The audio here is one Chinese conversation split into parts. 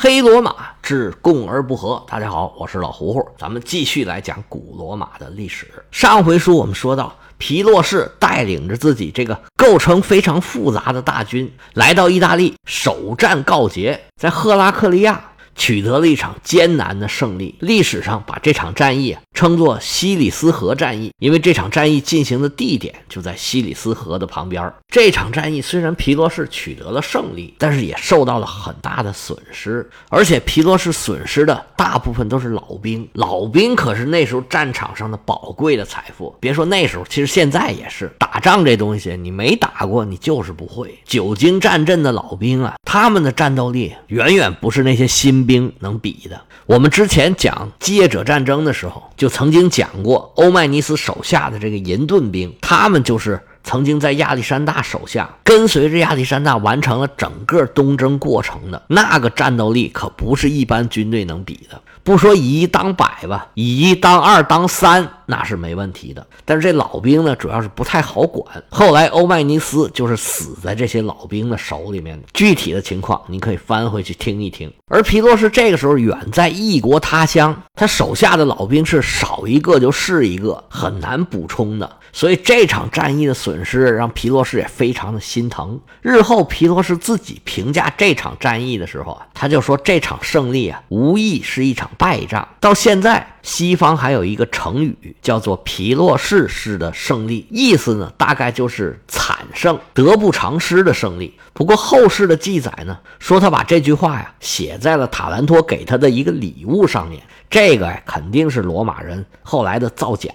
黑罗马之共而不和。大家好，我是老胡胡，咱们继续来讲古罗马的历史。上回书我们说到，皮洛士带领着自己这个构成非常复杂的大军，来到意大利，首战告捷，在赫拉克利亚。取得了一场艰难的胜利，历史上把这场战役称作西里斯河战役，因为这场战役进行的地点就在西里斯河的旁边。这场战役虽然皮罗士取得了胜利，但是也受到了很大的损失，而且皮罗士损失的大部分都是老兵，老兵可是那时候战场上的宝贵的财富。别说那时候，其实现在也是，打仗这东西你没打过，你就是不会。久经战阵的老兵啊，他们的战斗力远远不是那些新。兵能比的？我们之前讲基业者战争的时候，就曾经讲过欧迈尼斯手下的这个银盾兵，他们就是曾经在亚历山大手下跟随着亚历山大完成了整个东征过程的那个战斗力，可不是一般军队能比的。不说以一当百吧，以一当二当三那是没问题的。但是这老兵呢，主要是不太好管。后来欧迈尼斯就是死在这些老兵的手里面。具体的情况，你可以翻回去听一听。而皮洛士这个时候远在异国他乡，他手下的老兵是少一个就是一个，很难补充的。所以这场战役的损失让皮洛士也非常的心疼。日后皮洛士自己评价这场战役的时候啊，他就说这场胜利啊，无疑是一场。败仗到现在，西方还有一个成语叫做“皮洛士式的胜利”，意思呢，大概就是惨胜、得不偿失的胜利。不过后世的记载呢，说他把这句话呀写在了塔兰托给他的一个礼物上面，这个呀肯定是罗马人后来的造假。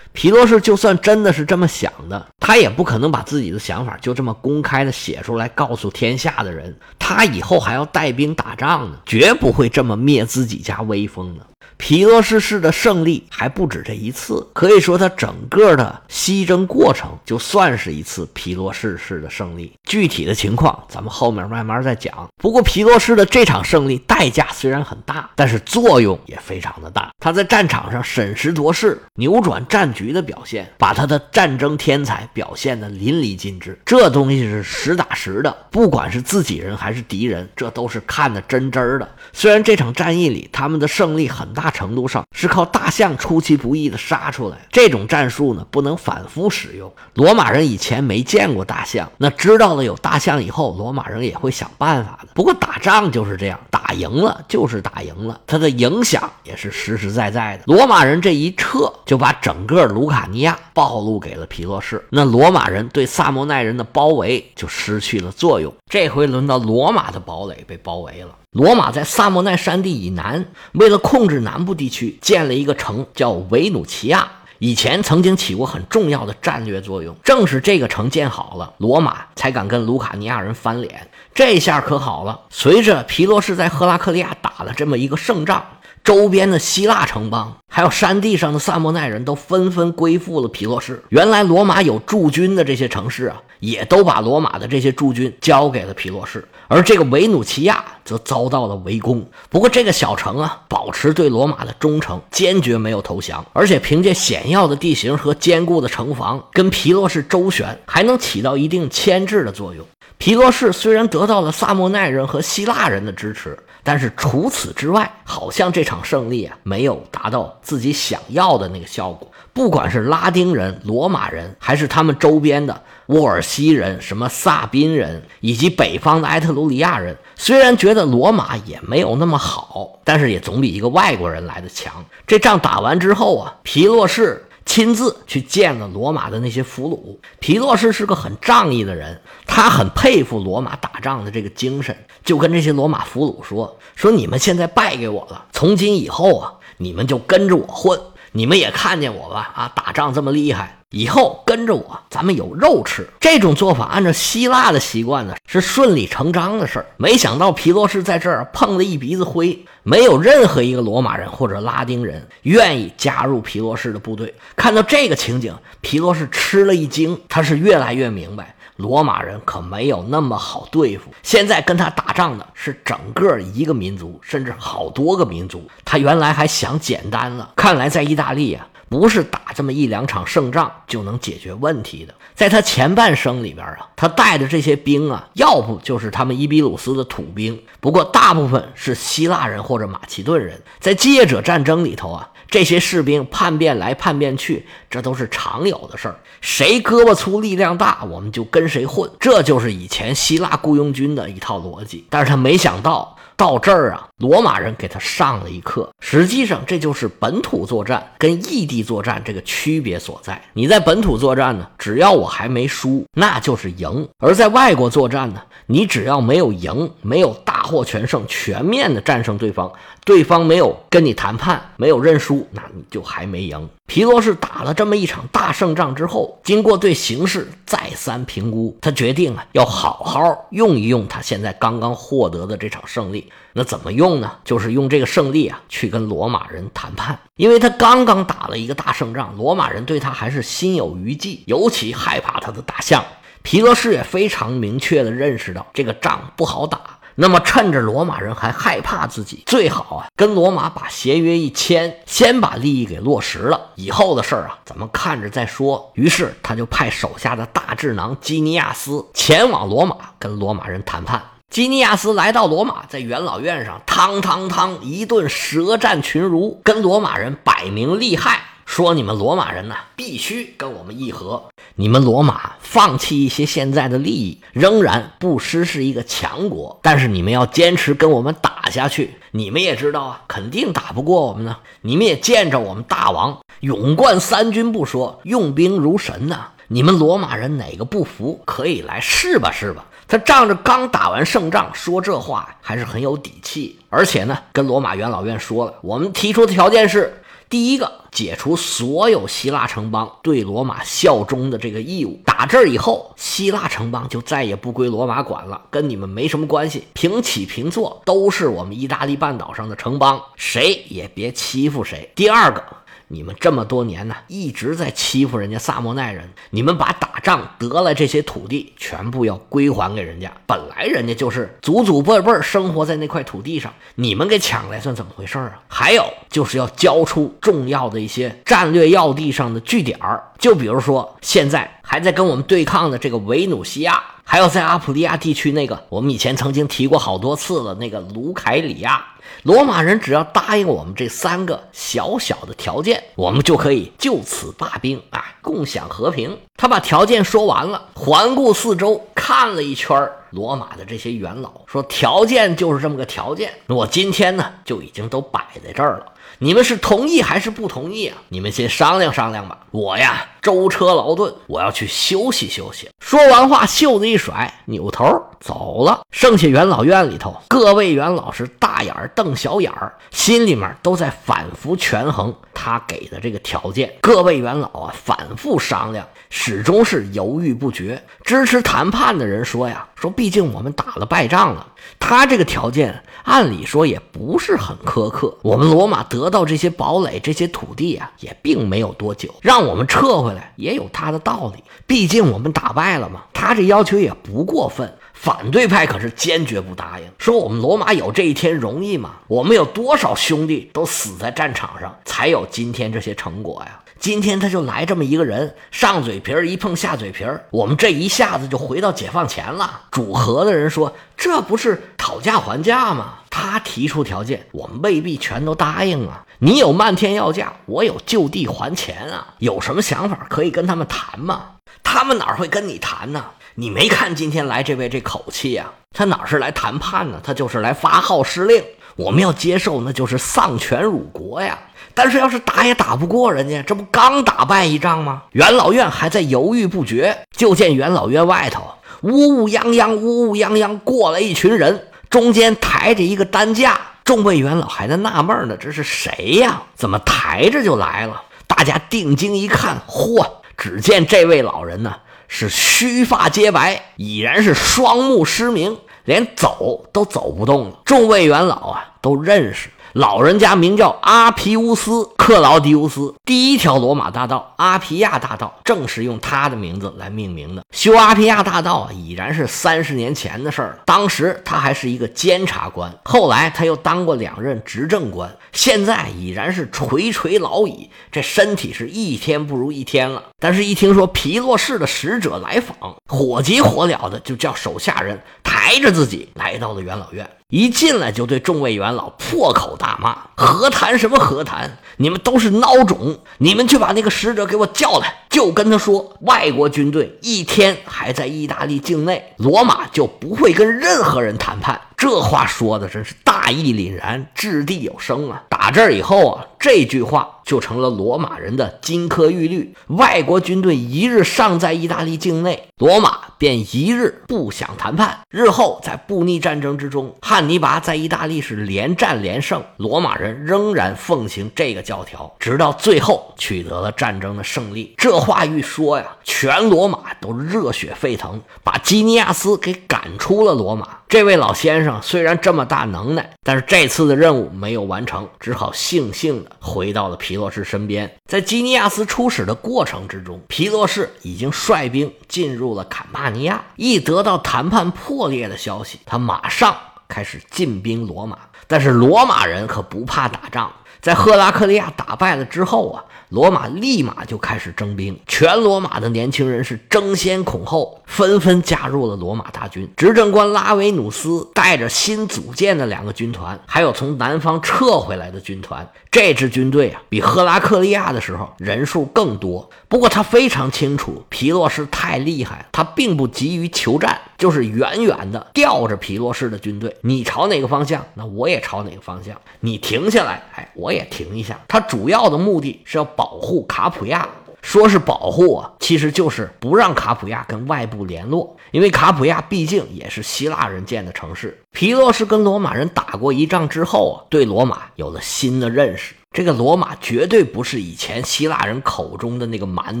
皮洛士就算真的是这么想的，他也不可能把自己的想法就这么公开的写出来，告诉天下的人。他以后还要带兵打仗呢，绝不会这么灭自己家威风的。皮洛士式的胜利还不止这一次，可以说他整个的西征过程就算是一次皮洛士式的胜利。具体的情况咱们后面慢慢再讲。不过皮洛士的这场胜利代价虽然很大，但是作用也非常的大。他在战场上审时度势、扭转战局的表现，把他的战争天才表现的淋漓尽致。这东西是实打实的，不管是自己人还是敌人，这都是看得真真的。虽然这场战役里他们的胜利很大。大程度上是靠大象出其不意的杀出来，这种战术呢不能反复使用。罗马人以前没见过大象，那知道了有大象以后，罗马人也会想办法的。不过打仗就是这样，打赢了就是打赢了，它的影响也是实实在在的。罗马人这一撤，就把整个卢卡尼亚暴露给了皮洛士，那罗马人对萨莫奈人的包围就失去了作用。这回轮到罗马的堡垒被包围了。罗马在萨莫奈山地以南，为了控制南南部地区，建了一个城，叫维努奇亚。以前曾经起过很重要的战略作用。正是这个城建好了，罗马才敢跟卢卡尼亚人翻脸。这下可好了，随着皮洛士在赫拉克利亚打了这么一个胜仗，周边的希腊城邦还有山地上的萨莫奈人都纷纷归附了皮洛士。原来罗马有驻军的这些城市啊。也都把罗马的这些驻军交给了皮洛士，而这个维努奇亚则遭到了围攻。不过这个小城啊，保持对罗马的忠诚，坚决没有投降，而且凭借险要的地形和坚固的城防，跟皮洛士周旋，还能起到一定牵制的作用。皮洛士虽然得到了萨莫奈人和希腊人的支持，但是除此之外，好像这场胜利啊，没有达到自己想要的那个效果。不管是拉丁人、罗马人，还是他们周边的。沃尔西人、什么萨宾人以及北方的埃特鲁里亚人，虽然觉得罗马也没有那么好，但是也总比一个外国人来的强。这仗打完之后啊，皮洛士亲自去见了罗马的那些俘虏。皮洛士是个很仗义的人，他很佩服罗马打仗的这个精神，就跟这些罗马俘虏说：“说你们现在败给我了，从今以后啊，你们就跟着我混。你们也看见我吧，啊，打仗这么厉害。”以后跟着我，咱们有肉吃。这种做法按照希腊的习惯呢，是顺理成章的事儿。没想到皮洛士在这儿碰了一鼻子灰，没有任何一个罗马人或者拉丁人愿意加入皮洛士的部队。看到这个情景，皮洛士吃了一惊，他是越来越明白，罗马人可没有那么好对付。现在跟他打仗的是整个一个民族，甚至好多个民族。他原来还想简单了，看来在意大利啊。不是打这么一两场胜仗就能解决问题的。在他前半生里边啊，他带的这些兵啊，要不就是他们伊比鲁斯的土兵，不过大部分是希腊人或者马其顿人。在基业者战争里头啊，这些士兵叛变来叛变去，这都是常有的事儿。谁胳膊粗力量大，我们就跟谁混，这就是以前希腊雇佣军的一套逻辑。但是他没想到。到这儿啊，罗马人给他上了一课。实际上，这就是本土作战跟异地作战这个区别所在。你在本土作战呢，只要我还没输，那就是赢；而在外国作战呢，你只要没有赢，没有大获全胜，全面的战胜对方，对方没有跟你谈判，没有认输，那你就还没赢。皮罗士打了这么一场大胜仗之后，经过对形势再三评估，他决定啊，要好好用一用他现在刚刚获得的这场胜利。那怎么用呢？就是用这个胜利啊，去跟罗马人谈判。因为他刚刚打了一个大胜仗，罗马人对他还是心有余悸，尤其害怕他的大象。皮罗士也非常明确地认识到这个仗不好打。那么趁着罗马人还害怕自己，最好啊，跟罗马把协约一签，先把利益给落实了，以后的事儿啊，咱们看着再说。于是他就派手下的大智囊基尼亚斯前往罗马跟罗马人谈判。基尼亚斯来到罗马，在元老院上，汤汤汤一顿舌战群儒，跟罗马人摆明利害，说你们罗马人呢，必须跟我们议和。你们罗马放弃一些现在的利益，仍然不失是一个强国，但是你们要坚持跟我们打下去。你们也知道啊，肯定打不过我们呢。你们也见着我们大王勇冠三军不说，用兵如神呐。你们罗马人哪个不服，可以来试吧试吧。他仗着刚打完胜仗，说这话还是很有底气。而且呢，跟罗马元老院说了，我们提出的条件是：第一个，解除所有希腊城邦对罗马效忠的这个义务。打这儿以后，希腊城邦就再也不归罗马管了，跟你们没什么关系，平起平坐，都是我们意大利半岛上的城邦，谁也别欺负谁。第二个。你们这么多年呢，一直在欺负人家萨莫奈人。你们把打仗得来这些土地全部要归还给人家。本来人家就是祖祖辈辈生活在那块土地上，你们给抢来算怎么回事啊？还有就是要交出重要的一些战略要地上的据点儿，就比如说现在还在跟我们对抗的这个维努西亚，还有在阿普利亚地区那个我们以前曾经提过好多次的那个卢凯里亚。罗马人只要答应我们这三个小小的条件，我们就可以就此罢兵啊，共享和平。他把条件说完了，环顾四周，看了一圈罗马的这些元老，说：“条件就是这么个条件，我今天呢就已经都摆在这儿了。你们是同意还是不同意啊？你们先商量商量吧。我呀，舟车劳顿，我要去休息休息。”说完话，袖子一甩，扭头。走了，剩下元老院里头各位元老是大眼儿瞪小眼儿，心里面都在反复权衡他给的这个条件。各位元老啊，反复商量，始终是犹豫不决。支持谈判的人说呀，说毕竟我们打了败仗了，他这个条件按理说也不是很苛刻。我们罗马得到这些堡垒、这些土地啊，也并没有多久，让我们撤回来也有他的道理。毕竟我们打败了嘛，他这要求也不过分。反对派可是坚决不答应，说我们罗马有这一天容易吗？我们有多少兄弟都死在战场上，才有今天这些成果呀？今天他就来这么一个人，上嘴皮儿一碰下嘴皮儿，我们这一下子就回到解放前了。主和的人说，这不是讨价还价吗？他提出条件，我们未必全都答应啊。你有漫天要价，我有就地还钱啊。有什么想法可以跟他们谈吗？他们哪会跟你谈呢？你没看今天来这位这口气呀？他哪是来谈判呢？他就是来发号施令。我们要接受，那就是丧权辱国呀。但是要是打也打不过人家，这不刚打败一仗吗？元老院还在犹豫不决，就见元老院外头乌乌泱泱、乌乌泱泱过来一群人，中间抬着一个担架。众位元老还在纳闷呢，这是谁呀？怎么抬着就来了？大家定睛一看，嚯！只见这位老人呢。是须发皆白，已然是双目失明，连走都走不动了。众位元老啊，都认识老人家名叫阿皮乌斯·克劳迪乌斯，第一条罗马大道阿皮亚大道正是用他的名字来命名的。修阿皮亚大道啊，已然是三十年前的事儿了。当时他还是一个监察官，后来他又当过两任执政官，现在已然是垂垂老矣，这身体是一天不如一天了。但是，一听说皮洛士的使者来访，火急火燎的就叫手下人抬着自己来到了元老院。一进来就对众位元老破口大骂：“和谈什么和谈？你们都是孬种！你们去把那个使者给我叫来，就跟他说，外国军队一天还在意大利境内，罗马就不会跟任何人谈判。”这话说的真是大义凛然，掷地有声啊！打这儿以后啊，这句话就成了罗马人的金科玉律。外国军队一日尚在意大利境内，罗马便一日不想谈判。日后在布匿战争之中，汉尼拔在意大利是连战连胜，罗马人仍然奉行这个教条，直到最后取得了战争的胜利。这话一说呀，全罗马都热血沸腾，把基尼亚斯给赶出了罗马。这位老先生虽然这么大能耐，但是这次的任务没有完成，只好悻悻地回到了皮洛士身边。在基尼亚斯出使的过程之中，皮洛士已经率兵进入了坎帕尼亚。一得到谈判破裂的消息，他马上开始进兵罗马。但是罗马人可不怕打仗，在赫拉克利亚打败了之后啊。罗马立马就开始征兵，全罗马的年轻人是争先恐后，纷纷加入了罗马大军。执政官拉维努斯带着新组建的两个军团，还有从南方撤回来的军团。这支军队啊，比赫拉克利亚的时候人数更多。不过他非常清楚皮洛士太厉害，他并不急于求战，就是远远的吊着皮洛士的军队。你朝哪个方向，那我也朝哪个方向。你停下来，哎，我也停一下。他主要的目的是要保护卡普亚。说是保护啊，其实就是不让卡普亚跟外部联络，因为卡普亚毕竟也是希腊人建的城市。皮洛士跟罗马人打过一仗之后啊，对罗马有了新的认识。这个罗马绝对不是以前希腊人口中的那个蛮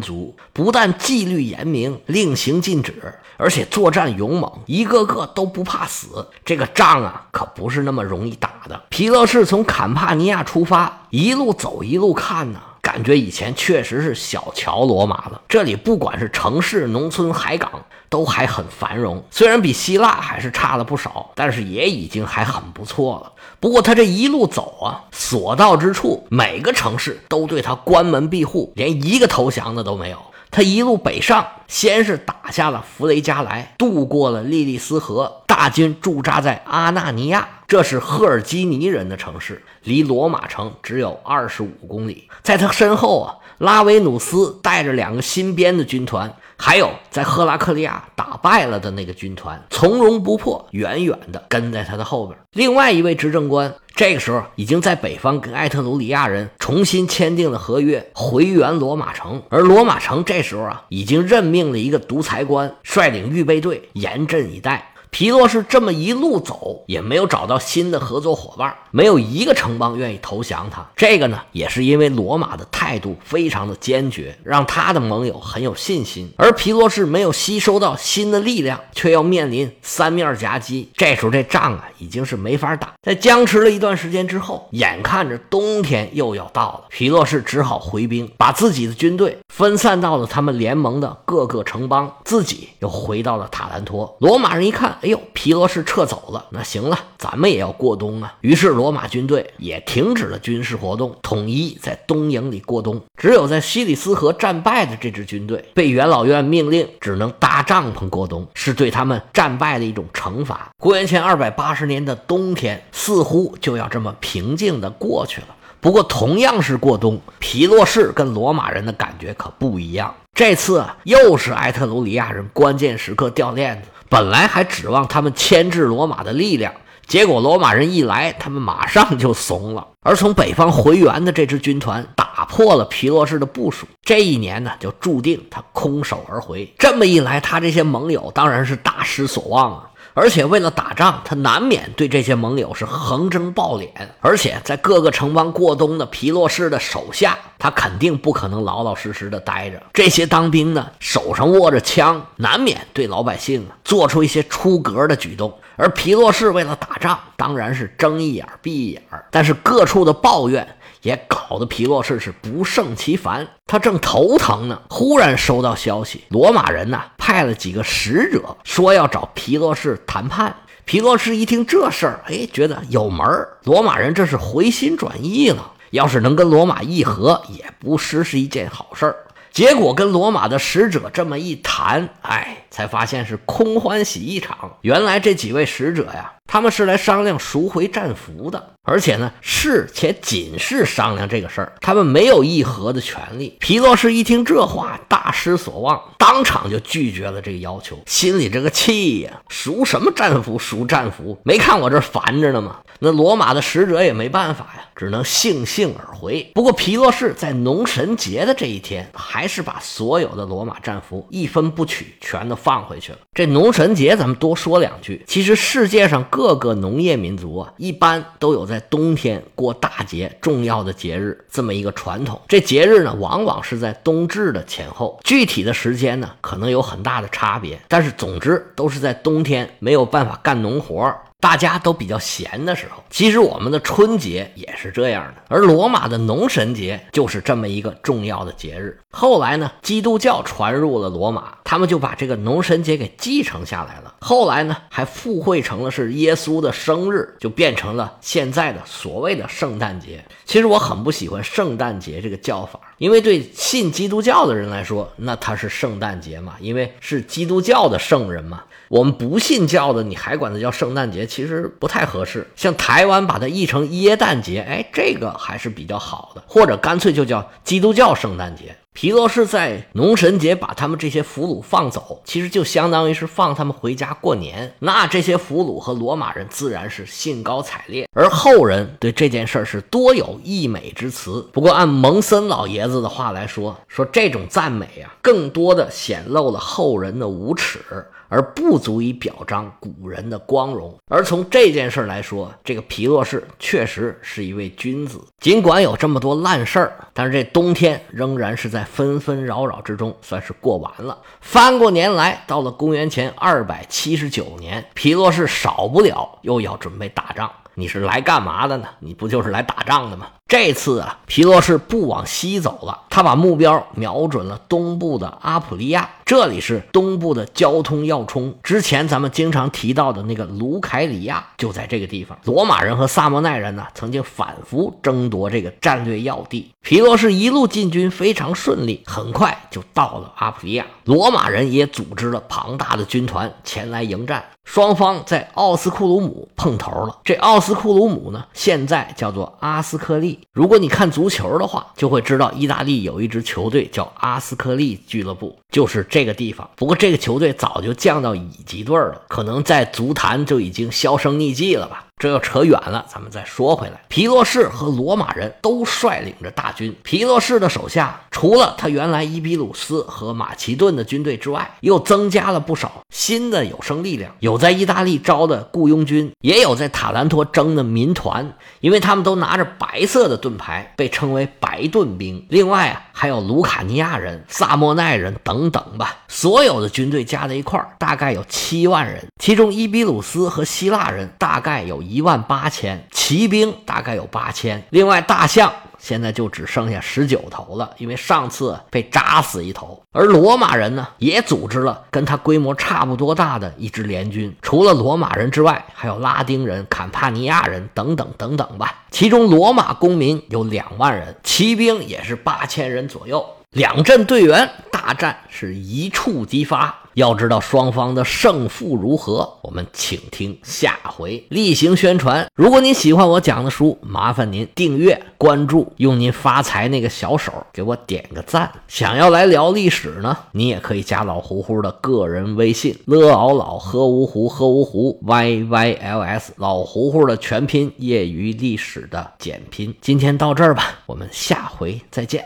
族，不但纪律严明，令行禁止，而且作战勇猛，一个个都不怕死。这个仗啊，可不是那么容易打的。皮勒士从坎帕尼亚出发，一路走一路看呢。感觉以前确实是小瞧罗马了。这里不管是城市、农村、海港，都还很繁荣。虽然比希腊还是差了不少，但是也已经还很不错了。不过他这一路走啊，所到之处，每个城市都对他关门闭户，连一个投降的都没有。他一路北上，先是打下了弗雷加莱，渡过了利利斯河，大军驻扎在阿纳尼亚，这是赫尔基尼人的城市，离罗马城只有二十五公里。在他身后啊，拉维努斯带着两个新编的军团。还有在赫拉克利亚打败了的那个军团，从容不迫，远远的跟在他的后边。另外一位执政官，这个时候已经在北方跟艾特鲁里亚人重新签订了合约，回援罗马城。而罗马城这时候啊，已经任命了一个独裁官，率领预备队严阵以待。皮洛士这么一路走，也没有找到新的合作伙伴，没有一个城邦愿意投降他。这个呢，也是因为罗马的态度非常的坚决，让他的盟友很有信心。而皮洛士没有吸收到新的力量，却要面临三面夹击。这时候这仗啊，已经是没法打。在僵持了一段时间之后，眼看着冬天又要到了，皮洛士只好回兵，把自己的军队分散到了他们联盟的各个城邦，自己又回到了塔兰托。罗马人一看。哎呦，皮罗士撤走了，那行了，咱们也要过冬啊。于是罗马军队也停止了军事活动，统一在东营里过冬。只有在西里斯河战败的这支军队，被元老院命令只能搭帐篷过冬，是对他们战败的一种惩罚。公元前二百八十年的冬天，似乎就要这么平静的过去了。不过，同样是过冬，皮洛士跟罗马人的感觉可不一样。这次啊，又是埃特鲁里亚人关键时刻掉链子。本来还指望他们牵制罗马的力量，结果罗马人一来，他们马上就怂了。而从北方回援的这支军团打破了皮洛士的部署，这一年呢，就注定他空手而回。这么一来，他这些盟友当然是大失所望啊。而且为了打仗，他难免对这些盟友是横征暴敛。而且在各个城邦过冬的皮洛士的手下，他肯定不可能老老实实的待着。这些当兵的手上握着枪，难免对老百姓啊做出一些出格的举动。而皮洛士为了打仗，当然是睁一眼闭一眼。但是各处的抱怨也搞得皮洛士是不胜其烦。他正头疼呢，忽然收到消息，罗马人呢派了几个使者，说要找皮洛士谈判。皮洛士一听这事儿，哎，觉得有门儿。罗马人这是回心转意了，要是能跟罗马议和，也不失是一件好事儿。结果跟罗马的使者这么一谈，哎，才发现是空欢喜一场。原来这几位使者呀，他们是来商量赎回战俘的。而且呢，是且仅是商量这个事儿，他们没有议和的权利。皮洛士一听这话，大失所望，当场就拒绝了这个要求，心里这个气呀，赎什么战俘？赎战俘？没看我这烦着呢吗？那罗马的使者也没办法呀，只能悻悻而回。不过皮洛士在农神节的这一天，还是把所有的罗马战俘一分不取，全都放回去了。这农神节，咱们多说两句。其实世界上各各个农业民族啊，一般都有在冬天过大节、重要的节日这么一个传统，这节日呢，往往是在冬至的前后，具体的时间呢，可能有很大的差别，但是总之都是在冬天没有办法干农活。大家都比较闲的时候，其实我们的春节也是这样的，而罗马的农神节就是这么一个重要的节日。后来呢，基督教传入了罗马，他们就把这个农神节给继承下来了。后来呢，还附会成了是耶稣的生日，就变成了现在的所谓的圣诞节。其实我很不喜欢圣诞节这个叫法，因为对信基督教的人来说，那它是圣诞节嘛，因为是基督教的圣人嘛。我们不信教的，你还管它叫圣诞节，其实不太合适。像台湾把它译成耶诞节，哎，这个还是比较好的，或者干脆就叫基督教圣诞节。皮洛士在农神节把他们这些俘虏放走，其实就相当于是放他们回家过年。那这些俘虏和罗马人自然是兴高采烈，而后人对这件事儿是多有溢美之词。不过按蒙森老爷子的话来说，说这种赞美啊，更多的显露了后人的无耻。而不足以表彰古人的光荣。而从这件事来说，这个皮洛士确实是一位君子。尽管有这么多烂事儿，但是这冬天仍然是在纷纷扰扰之中算是过完了。翻过年来，到了公元前二百七十九年，皮洛士少不了又要准备打仗。你是来干嘛的呢？你不就是来打仗的吗？这次啊，皮洛士不往西走了，他把目标瞄准了东部的阿普利亚，这里是东部的交通要冲。之前咱们经常提到的那个卢凯里亚就在这个地方。罗马人和萨莫奈人呢，曾经反复争夺这个战略要地。皮洛士一路进军非常顺利，很快就到了阿普利亚。罗马人也组织了庞大的军团前来迎战。双方在奥斯库鲁姆碰头了。这奥斯库鲁姆呢，现在叫做阿斯克利。如果你看足球的话，就会知道意大利有一支球队叫阿斯克利俱乐部，就是这个地方。不过这个球队早就降到乙级队了，可能在足坛就已经销声匿迹了吧。这又扯远了，咱们再说回来。皮洛士和罗马人都率领着大军。皮洛士的手下，除了他原来伊比鲁斯和马其顿的军队之外，又增加了不少新的有生力量。有在意大利招的雇佣军，也有在塔兰托征的民团，因为他们都拿着白色的盾牌，被称为白盾兵。另外啊，还有卢卡尼亚人、萨莫奈人等等吧。所有的军队加在一块儿，大概有七万人，其中伊比鲁斯和希腊人大概有。一万八千骑兵大概有八千，另外大象现在就只剩下十九头了，因为上次被扎死一头。而罗马人呢，也组织了跟他规模差不多大的一支联军，除了罗马人之外，还有拉丁人、坎帕尼亚人等等等等吧。其中罗马公民有两万人，骑兵也是八千人左右。两阵队员大战是一触即发。要知道双方的胜负如何，我们请听下回例行宣传。如果您喜欢我讲的书，麻烦您订阅、关注，用您发财那个小手给我点个赞。想要来聊历史呢，你也可以加老胡胡的个人微信：lao 老喝芜湖喝芜湖 y y l s 老胡胡的全拼，业余历史的简拼。今天到这儿吧，我们下回再见。